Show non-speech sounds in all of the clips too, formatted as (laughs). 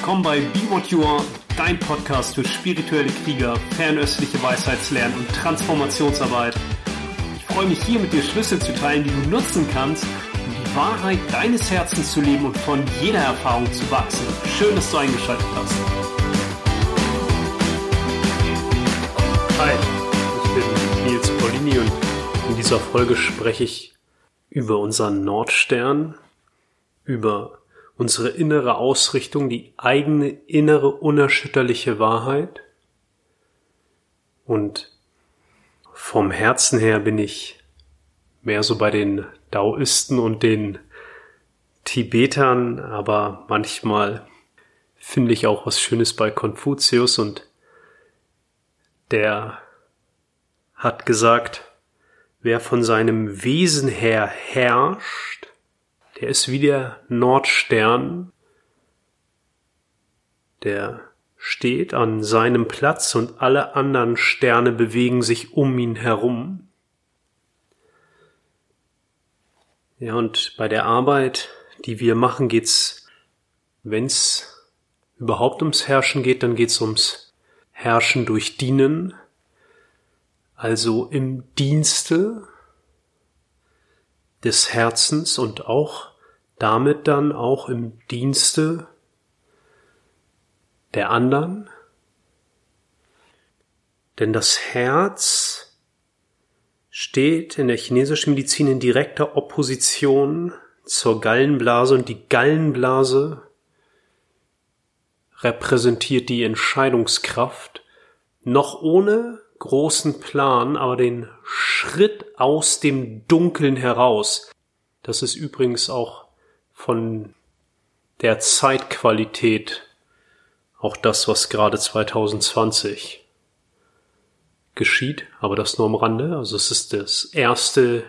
willkommen bei Be What You Are, dein Podcast für spirituelle Krieger, fernöstliche Weisheitslernen und Transformationsarbeit. Ich freue mich hier mit dir Schlüssel zu teilen, die du nutzen kannst, um die Wahrheit deines Herzens zu leben und von jeder Erfahrung zu wachsen. Schön, dass du eingeschaltet hast. Hi, ich bin Nils Paulini und in dieser Folge spreche ich über unseren Nordstern, über unsere innere Ausrichtung, die eigene innere unerschütterliche Wahrheit. Und vom Herzen her bin ich mehr so bei den Daoisten und den Tibetern, aber manchmal finde ich auch was Schönes bei Konfuzius und der hat gesagt, wer von seinem Wesen her herrscht, der ist wie der Nordstern, der steht an seinem Platz und alle anderen Sterne bewegen sich um ihn herum. Ja, und bei der Arbeit, die wir machen, geht's, wenn's überhaupt ums Herrschen geht, dann geht's ums Herrschen durch Dienen, also im Dienste des Herzens und auch damit dann auch im Dienste der anderen. Denn das Herz steht in der chinesischen Medizin in direkter Opposition zur Gallenblase und die Gallenblase repräsentiert die Entscheidungskraft, noch ohne großen Plan, aber den Schritt aus dem Dunkeln heraus. Das ist übrigens auch von der Zeitqualität auch das, was gerade 2020 geschieht, aber das nur am Rande. Also es ist das erste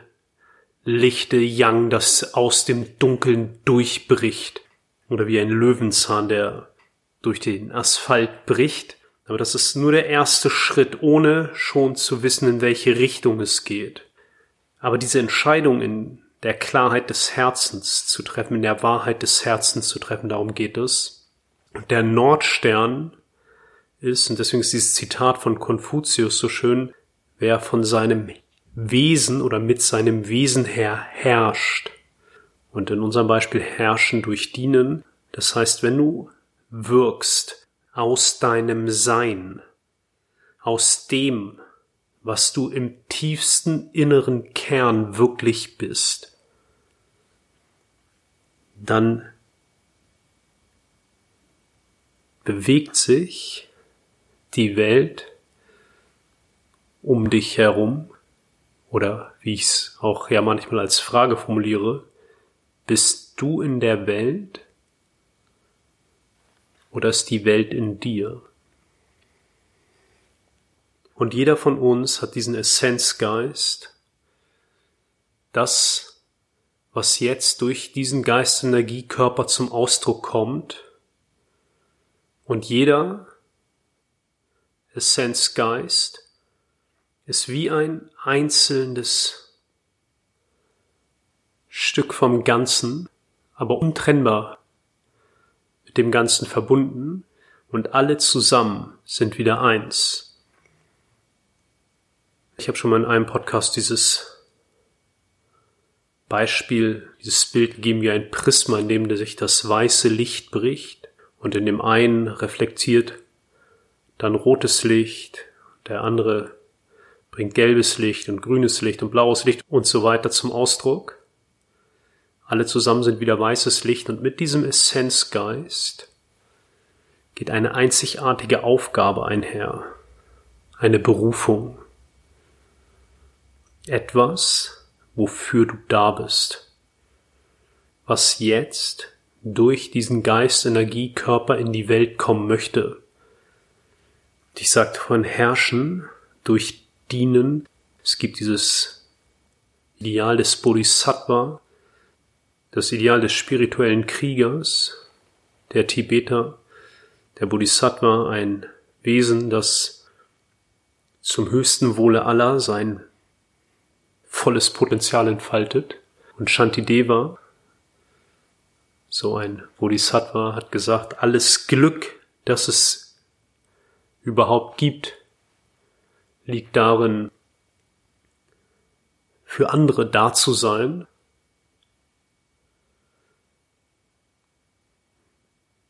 lichte Yang, das aus dem Dunkeln durchbricht. Oder wie ein Löwenzahn, der durch den Asphalt bricht. Aber das ist nur der erste Schritt, ohne schon zu wissen, in welche Richtung es geht. Aber diese Entscheidung in der Klarheit des Herzens zu treffen, in der Wahrheit des Herzens zu treffen, darum geht es. Und der Nordstern ist, und deswegen ist dieses Zitat von Konfuzius so schön, wer von seinem Wesen oder mit seinem Wesen her herrscht. Und in unserem Beispiel herrschen durch Dienen. Das heißt, wenn du wirkst aus deinem Sein, aus dem, was du im tiefsten inneren Kern wirklich bist, dann bewegt sich die Welt um dich herum oder wie ich es auch ja manchmal als Frage formuliere, bist du in der Welt oder ist die Welt in dir? Und jeder von uns hat diesen Essenzgeist, das was jetzt durch diesen Geistenergiekörper zum Ausdruck kommt. Und jeder Essenzgeist ist wie ein einzelnes Stück vom Ganzen, aber untrennbar mit dem Ganzen verbunden und alle zusammen sind wieder eins. Ich habe schon mal in einem Podcast dieses Beispiel, dieses Bild gegeben wie ein Prisma, in dem sich das weiße Licht bricht und in dem einen reflektiert dann rotes Licht, der andere bringt gelbes Licht und grünes Licht und blaues Licht und so weiter zum Ausdruck. Alle zusammen sind wieder weißes Licht und mit diesem Essenzgeist geht eine einzigartige Aufgabe einher, eine Berufung. Etwas, wofür du da bist. Was jetzt durch diesen Geist, Energie, Körper in die Welt kommen möchte. Ich sagte von herrschen, durch dienen. Es gibt dieses Ideal des Bodhisattva, das Ideal des spirituellen Kriegers, der Tibeter, der Bodhisattva, ein Wesen, das zum höchsten Wohle aller sein volles Potenzial entfaltet. Und Shantideva, So ein Bodhisattva hat gesagt, alles Glück, das es überhaupt gibt, liegt darin, für andere da zu sein.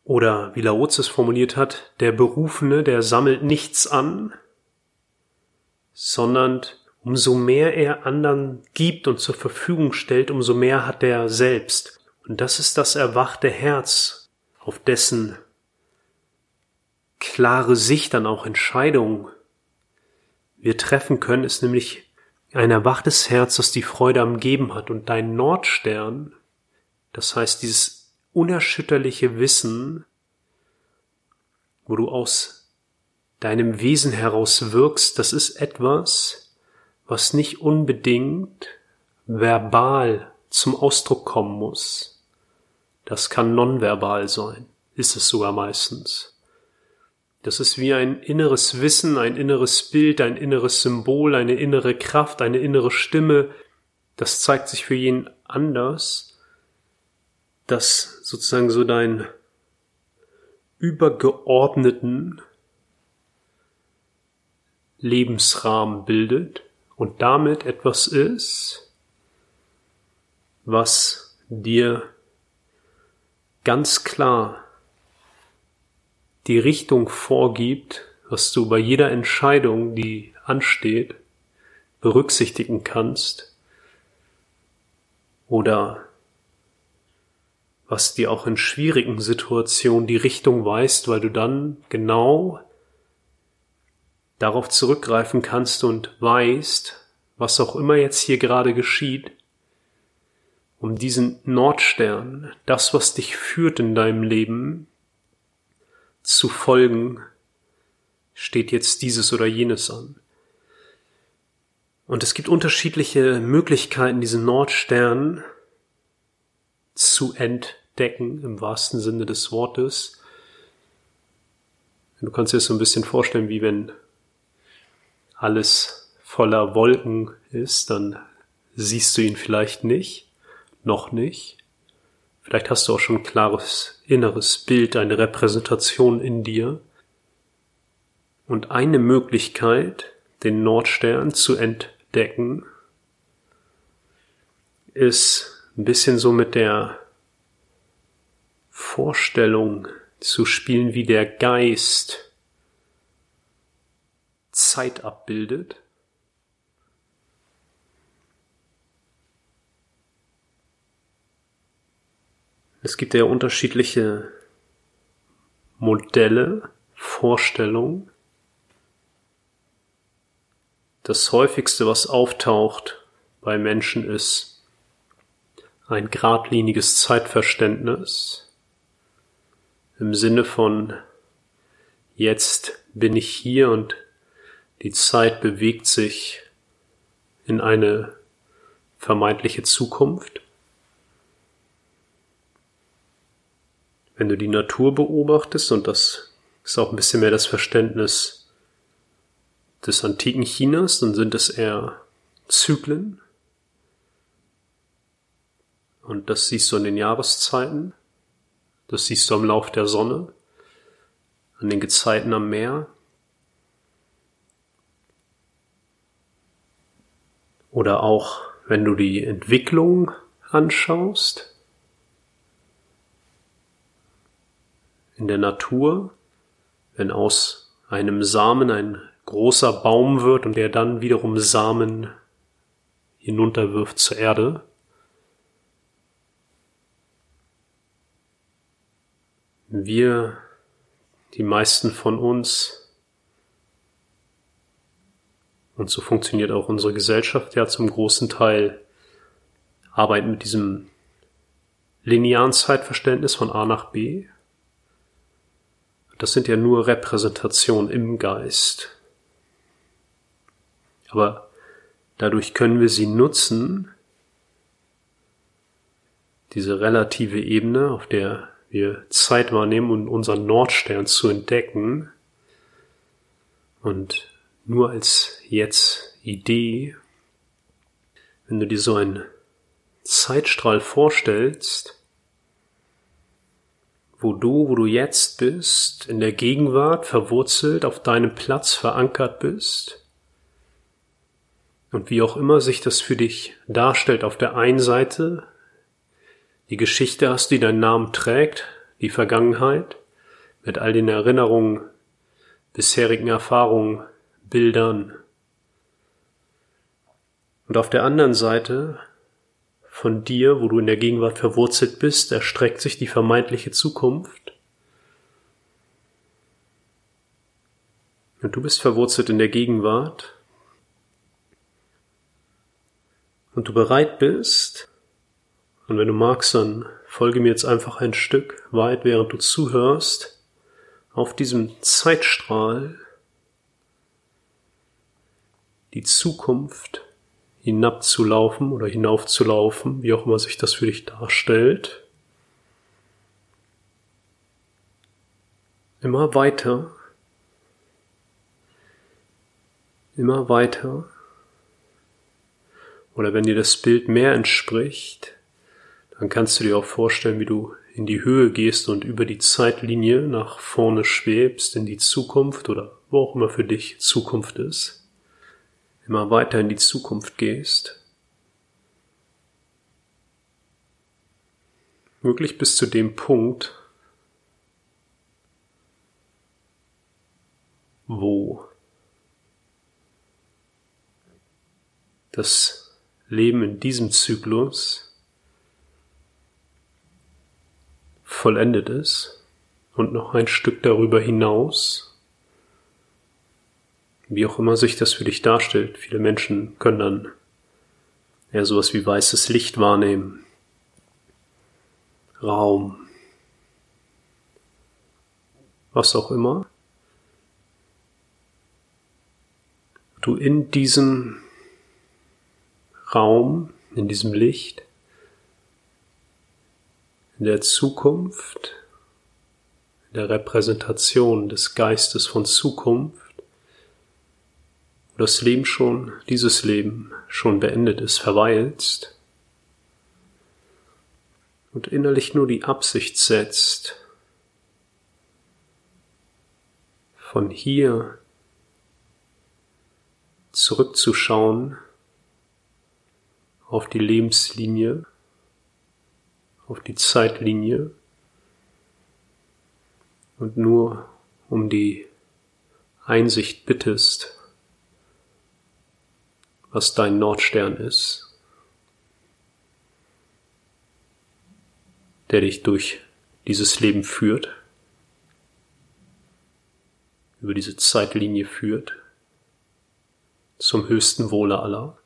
Oder wie Laozi es formuliert hat, der Berufene, der sammelt nichts an, sondern umso mehr er anderen gibt und zur Verfügung stellt, umso mehr hat er selbst. Und das ist das erwachte Herz, auf dessen klare Sicht dann auch Entscheidungen wir treffen können, ist nämlich ein erwachtes Herz, das die Freude am Geben hat. Und dein Nordstern, das heißt dieses unerschütterliche Wissen, wo du aus deinem Wesen heraus wirkst, das ist etwas, was nicht unbedingt verbal zum Ausdruck kommen muss. Das kann nonverbal sein, ist es sogar meistens. Das ist wie ein inneres Wissen, ein inneres Bild, ein inneres Symbol, eine innere Kraft, eine innere Stimme. Das zeigt sich für jeden anders, das sozusagen so dein übergeordneten Lebensrahmen bildet und damit etwas ist, was dir ganz klar die Richtung vorgibt, was du bei jeder Entscheidung, die ansteht, berücksichtigen kannst oder was dir auch in schwierigen Situationen die Richtung weist, weil du dann genau darauf zurückgreifen kannst und weißt, was auch immer jetzt hier gerade geschieht, um diesen Nordstern, das, was dich führt in deinem Leben, zu folgen, steht jetzt dieses oder jenes an. Und es gibt unterschiedliche Möglichkeiten, diesen Nordstern zu entdecken, im wahrsten Sinne des Wortes. Du kannst dir das so ein bisschen vorstellen, wie wenn alles voller Wolken ist, dann siehst du ihn vielleicht nicht, noch nicht. Vielleicht hast du auch schon ein klares inneres Bild, eine Repräsentation in dir. Und eine Möglichkeit, den Nordstern zu entdecken, ist ein bisschen so mit der Vorstellung zu spielen, wie der Geist Zeit abbildet. Es gibt ja unterschiedliche Modelle, Vorstellungen. Das häufigste, was auftaucht bei Menschen, ist ein geradliniges Zeitverständnis im Sinne von jetzt bin ich hier und die Zeit bewegt sich in eine vermeintliche Zukunft. wenn du die Natur beobachtest, und das ist auch ein bisschen mehr das Verständnis des antiken Chinas, dann sind es eher Zyklen. Und das siehst du in den Jahreszeiten, das siehst du am Lauf der Sonne, an den Gezeiten am Meer. Oder auch, wenn du die Entwicklung anschaust, in der Natur, wenn aus einem Samen ein großer Baum wird und der dann wiederum Samen hinunterwirft zur Erde. Wir, die meisten von uns, und so funktioniert auch unsere Gesellschaft ja zum großen Teil, arbeiten mit diesem linearen Zeitverständnis von A nach B das sind ja nur Repräsentationen im Geist. Aber dadurch können wir sie nutzen, diese relative Ebene, auf der wir Zeit wahrnehmen und unseren Nordstern zu entdecken. Und nur als jetzt Idee, wenn du dir so einen Zeitstrahl vorstellst, wo du, wo du jetzt bist, in der Gegenwart verwurzelt, auf deinem Platz verankert bist. Und wie auch immer sich das für dich darstellt, auf der einen Seite die Geschichte hast, die deinen Namen trägt, die Vergangenheit, mit all den Erinnerungen, bisherigen Erfahrungen, Bildern. Und auf der anderen Seite von dir, wo du in der Gegenwart verwurzelt bist, erstreckt sich die vermeintliche Zukunft. Und du bist verwurzelt in der Gegenwart. Und du bereit bist, und wenn du magst, dann folge mir jetzt einfach ein Stück weit, während du zuhörst, auf diesem Zeitstrahl die Zukunft hinabzulaufen oder hinaufzulaufen, wie auch immer sich das für dich darstellt. Immer weiter, immer weiter. Oder wenn dir das Bild mehr entspricht, dann kannst du dir auch vorstellen, wie du in die Höhe gehst und über die Zeitlinie nach vorne schwebst, in die Zukunft oder wo auch immer für dich Zukunft ist immer weiter in die Zukunft gehst, wirklich bis zu dem Punkt, wo das Leben in diesem Zyklus vollendet ist und noch ein Stück darüber hinaus wie auch immer sich das für dich darstellt. Viele Menschen können dann eher sowas wie weißes Licht wahrnehmen, Raum, was auch immer. Du in diesem Raum, in diesem Licht, in der Zukunft, in der Repräsentation des Geistes von Zukunft, das Leben schon, dieses Leben schon beendet ist, verweilst und innerlich nur die Absicht setzt, von hier zurückzuschauen auf die Lebenslinie, auf die Zeitlinie und nur um die Einsicht bittest, was dein Nordstern ist, der dich durch dieses Leben führt, über diese Zeitlinie führt, zum höchsten Wohle aller.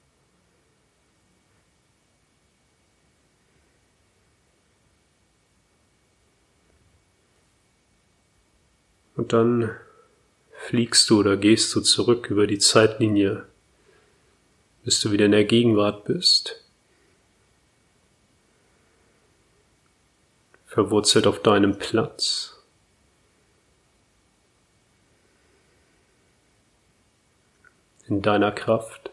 Und dann fliegst du oder gehst du zurück über die Zeitlinie bis du wieder in der Gegenwart bist, verwurzelt auf deinem Platz. in deiner Kraft.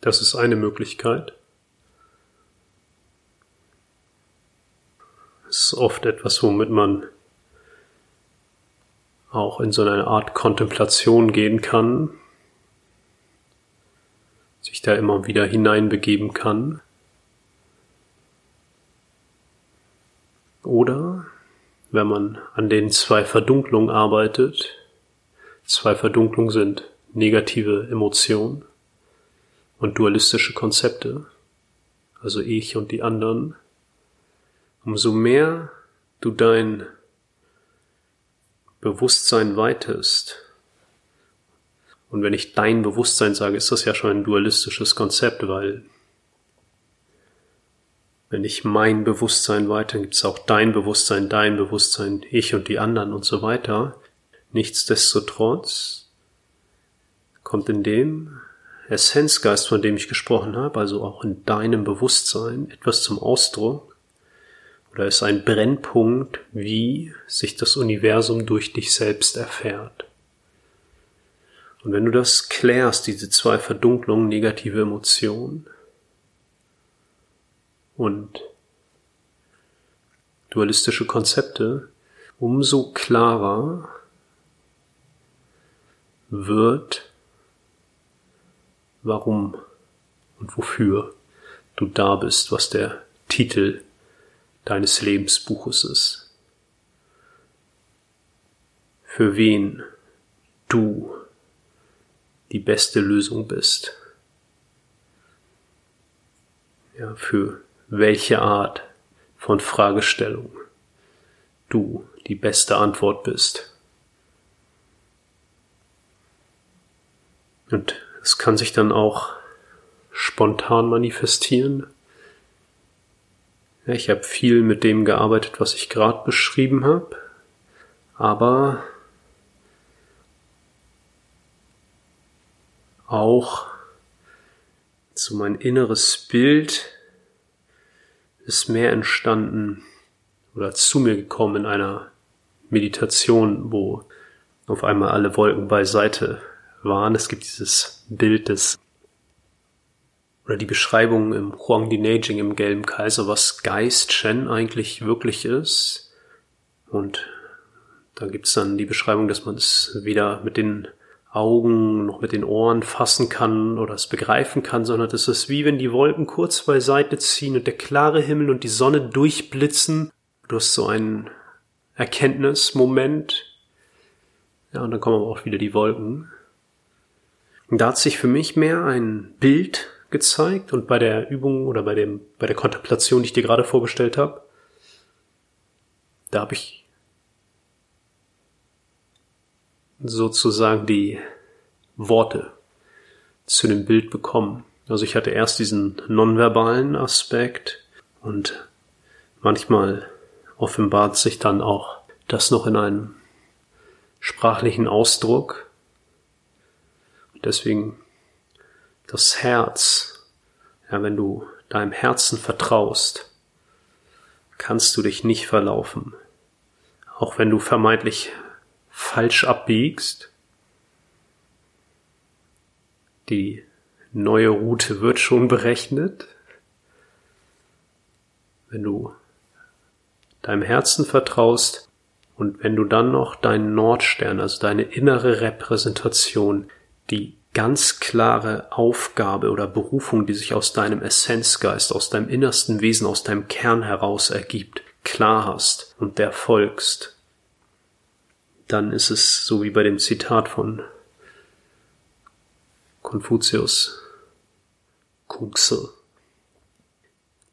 Das ist eine Möglichkeit. Es ist oft etwas, womit man auch in so eine Art Kontemplation gehen kann, sich da immer wieder hineinbegeben kann. Oder wenn man an den zwei Verdunklungen arbeitet, zwei Verdunklungen sind negative Emotionen und dualistische Konzepte, also ich und die anderen, umso mehr du dein Bewusstsein weitest, und wenn ich dein Bewusstsein sage, ist das ja schon ein dualistisches Konzept, weil wenn ich mein Bewusstsein weiter, gibt es auch dein Bewusstsein, dein Bewusstsein, ich und die anderen und so weiter. Nichtsdestotrotz kommt in dem Essenzgeist, von dem ich gesprochen habe, also auch in deinem Bewusstsein etwas zum Ausdruck, oder ist ein Brennpunkt, wie sich das Universum durch dich selbst erfährt. Und wenn du das klärst, diese zwei Verdunklungen, negative Emotionen, und dualistische Konzepte, umso klarer wird, warum und wofür du da bist, was der Titel deines Lebensbuches ist. Für wen du die beste Lösung bist. Ja, für welche Art von Fragestellung du die beste Antwort bist. Und es kann sich dann auch spontan manifestieren. Ich habe viel mit dem gearbeitet, was ich gerade beschrieben habe, aber auch so mein inneres Bild ist mehr entstanden oder zu mir gekommen in einer Meditation, wo auf einmal alle Wolken beiseite waren. Es gibt dieses Bild des oder die Beschreibung im Huangdi Neijing im Gelben Kaiser, was Geist Shen eigentlich wirklich ist. Und da gibt's dann die Beschreibung, dass man es weder mit den Augen noch mit den Ohren fassen kann oder es begreifen kann, sondern es ist wie wenn die Wolken kurz beiseite ziehen und der klare Himmel und die Sonne durchblitzen. Du hast so einen Erkenntnismoment. Ja, und dann kommen aber auch wieder die Wolken. Und da hat sich für mich mehr ein Bild gezeigt und bei der Übung oder bei dem, bei der Kontemplation, die ich dir gerade vorgestellt habe, da habe ich sozusagen die Worte zu dem Bild bekommen. Also ich hatte erst diesen nonverbalen Aspekt und manchmal offenbart sich dann auch das noch in einem sprachlichen Ausdruck. Deswegen das Herz, ja, wenn du deinem Herzen vertraust, kannst du dich nicht verlaufen. Auch wenn du vermeintlich falsch abbiegst, die neue Route wird schon berechnet. Wenn du deinem Herzen vertraust und wenn du dann noch deinen Nordstern, also deine innere Repräsentation, die ganz klare Aufgabe oder Berufung, die sich aus deinem Essenzgeist, aus deinem innersten Wesen, aus deinem Kern heraus ergibt, klar hast und der folgst, dann ist es so wie bei dem Zitat von Konfuzius, Kungse.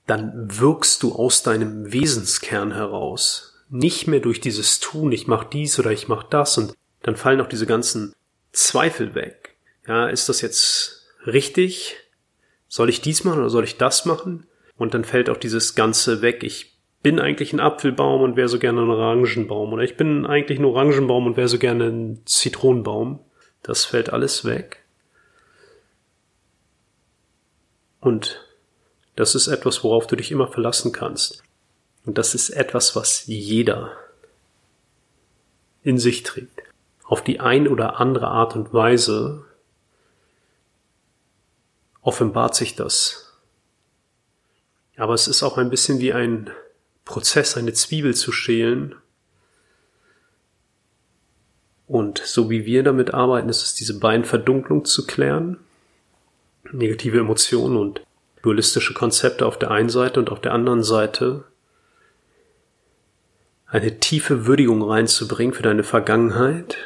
Dann wirkst du aus deinem Wesenskern heraus, nicht mehr durch dieses Tun, ich mach dies oder ich mach das und dann fallen auch diese ganzen Zweifel weg ja, ist das jetzt richtig? Soll ich dies machen oder soll ich das machen? Und dann fällt auch dieses Ganze weg. Ich bin eigentlich ein Apfelbaum und wäre so gerne ein Orangenbaum. Oder ich bin eigentlich ein Orangenbaum und wäre so gerne ein Zitronenbaum. Das fällt alles weg. Und das ist etwas, worauf du dich immer verlassen kannst. Und das ist etwas, was jeder in sich trägt. Auf die ein oder andere Art und Weise offenbart sich das. Aber es ist auch ein bisschen wie ein Prozess, eine Zwiebel zu schälen. Und so wie wir damit arbeiten, ist es diese beiden Verdunklung zu klären. Negative Emotionen und dualistische Konzepte auf der einen Seite und auf der anderen Seite eine tiefe Würdigung reinzubringen für deine Vergangenheit,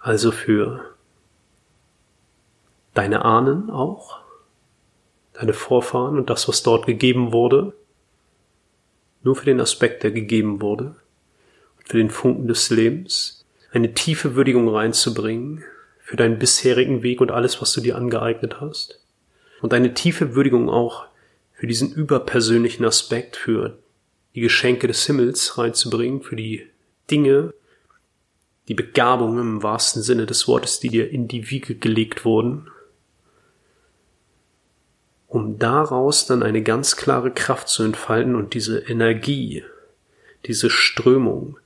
also für deine Ahnen auch, deine Vorfahren und das, was dort gegeben wurde, nur für den Aspekt, der gegeben wurde, und für den Funken des Lebens, eine tiefe Würdigung reinzubringen für deinen bisherigen Weg und alles, was du dir angeeignet hast, und eine tiefe Würdigung auch für diesen überpersönlichen Aspekt, für die Geschenke des Himmels reinzubringen, für die Dinge, die Begabungen im wahrsten Sinne des Wortes, die dir in die Wiege gelegt wurden, um daraus dann eine ganz klare Kraft zu entfalten und diese Energie, diese Strömung,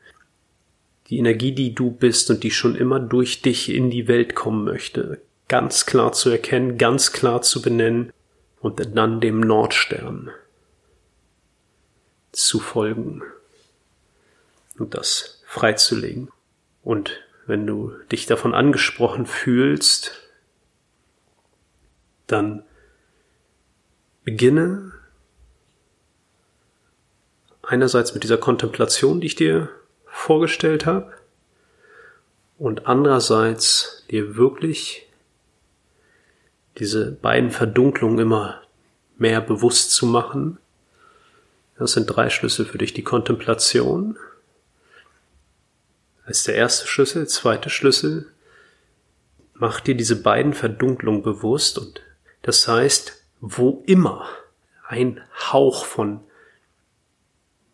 die Energie, die du bist und die schon immer durch dich in die Welt kommen möchte, ganz klar zu erkennen, ganz klar zu benennen und dann dem Nordstern zu folgen und das freizulegen. Und wenn du dich davon angesprochen fühlst, dann beginne einerseits mit dieser Kontemplation, die ich dir vorgestellt habe, und andererseits dir wirklich diese beiden Verdunklungen immer mehr bewusst zu machen. Das sind drei Schlüssel für dich. Die Kontemplation als der erste Schlüssel. Zweite Schlüssel. Mach dir diese beiden Verdunklungen bewusst und das heißt, wo immer ein Hauch von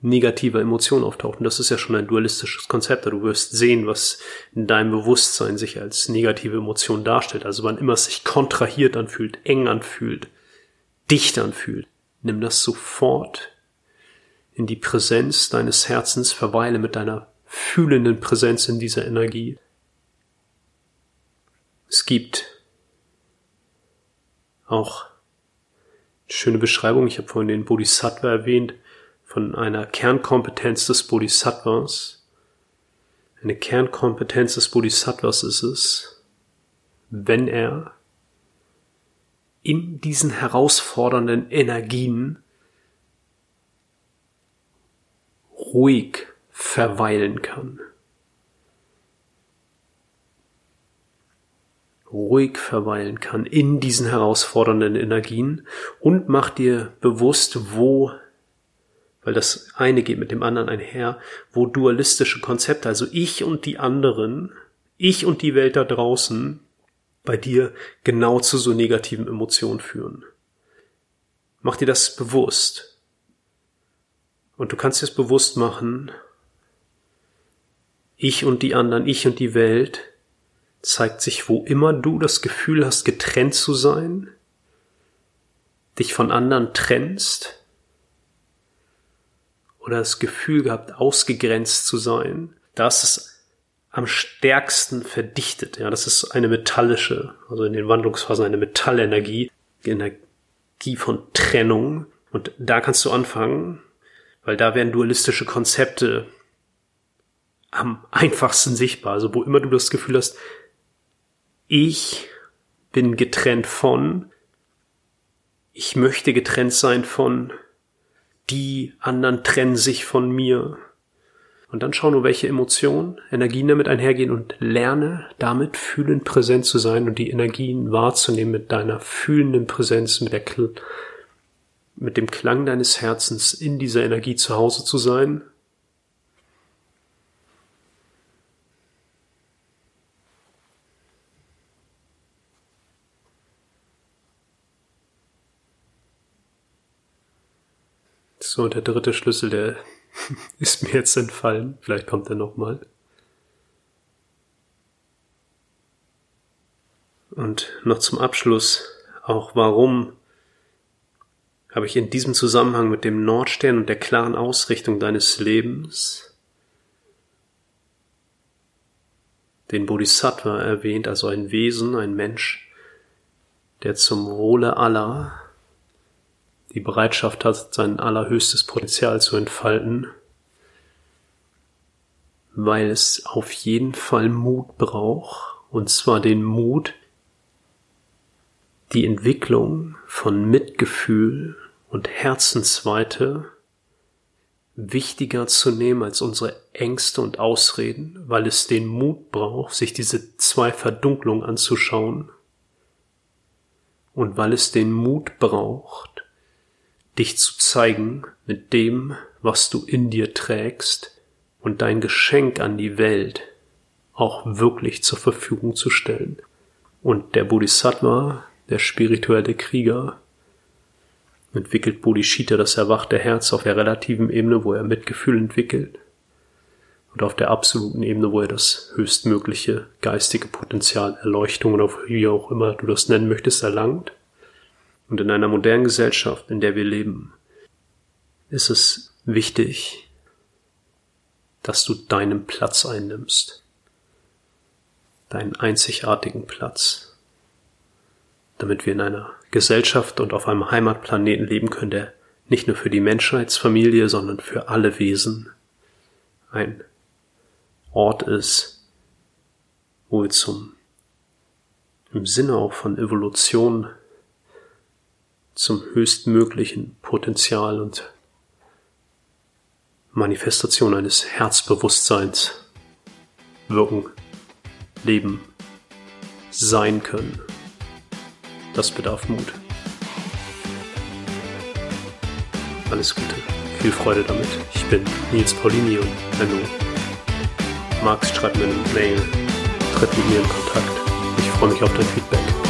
negativer Emotion auftaucht. Und das ist ja schon ein dualistisches Konzept. Du wirst sehen, was in deinem Bewusstsein sich als negative Emotion darstellt. Also wann immer es sich kontrahiert anfühlt, eng anfühlt, dicht anfühlt, nimm das sofort in die Präsenz deines Herzens, verweile mit deiner fühlenden Präsenz in dieser Energie. Es gibt auch schöne Beschreibung, ich habe vorhin den Bodhisattva erwähnt, von einer Kernkompetenz des Bodhisattvas. Eine Kernkompetenz des Bodhisattvas ist es, wenn er in diesen herausfordernden Energien ruhig verweilen kann. Ruhig verweilen kann in diesen herausfordernden Energien und mach dir bewusst, wo weil das eine geht mit dem anderen einher, wo dualistische Konzepte, also ich und die anderen, ich und die Welt da draußen, bei dir genau zu so negativen Emotionen führen. Mach dir das bewusst. Und du kannst dir es bewusst machen, ich und die anderen, ich und die Welt zeigt sich, wo immer du das Gefühl hast, getrennt zu sein, dich von anderen trennst, oder das Gefühl gehabt, ausgegrenzt zu sein, da ist es am stärksten verdichtet. Ja, das ist eine metallische, also in den Wandlungsphasen eine Metallenergie, Energie von Trennung. Und da kannst du anfangen, weil da werden dualistische Konzepte am einfachsten sichtbar. Also wo immer du das Gefühl hast, ich bin getrennt von, ich möchte getrennt sein von, die anderen trennen sich von mir. Und dann schau nur, welche Emotionen, Energien damit einhergehen und lerne damit fühlend präsent zu sein und die Energien wahrzunehmen mit deiner fühlenden Präsenz, mit der, mit dem Klang deines Herzens in dieser Energie zu Hause zu sein So, der dritte Schlüssel, der (laughs) ist mir jetzt entfallen. Vielleicht kommt er nochmal. Und noch zum Abschluss auch warum habe ich in diesem Zusammenhang mit dem Nordstern und der klaren Ausrichtung deines Lebens den Bodhisattva erwähnt, also ein Wesen, ein Mensch, der zum Wohle aller die Bereitschaft hat, sein allerhöchstes Potenzial zu entfalten, weil es auf jeden Fall Mut braucht, und zwar den Mut, die Entwicklung von Mitgefühl und Herzensweite wichtiger zu nehmen als unsere Ängste und Ausreden, weil es den Mut braucht, sich diese zwei Verdunklungen anzuschauen und weil es den Mut braucht, dich zu zeigen mit dem, was du in dir trägst und dein Geschenk an die Welt auch wirklich zur Verfügung zu stellen. Und der Bodhisattva, der spirituelle Krieger, entwickelt Bodhicitta das erwachte Herz auf der relativen Ebene, wo er Mitgefühl entwickelt und auf der absoluten Ebene, wo er das höchstmögliche geistige Potenzial, Erleuchtung oder wie auch immer du das nennen möchtest, erlangt. Und in einer modernen Gesellschaft, in der wir leben, ist es wichtig, dass du deinen Platz einnimmst. Deinen einzigartigen Platz. Damit wir in einer Gesellschaft und auf einem Heimatplaneten leben können, der nicht nur für die Menschheitsfamilie, sondern für alle Wesen ein Ort ist, wo wir zum, im Sinne auch von Evolution, zum höchstmöglichen Potenzial und Manifestation eines Herzbewusstseins wirken, leben, sein können. Das bedarf Mut. Alles Gute, viel Freude damit. Ich bin Nils Paulini und wenn du magst, schreib mir eine Mail, tritt mit mir in Kontakt. Ich freue mich auf dein Feedback.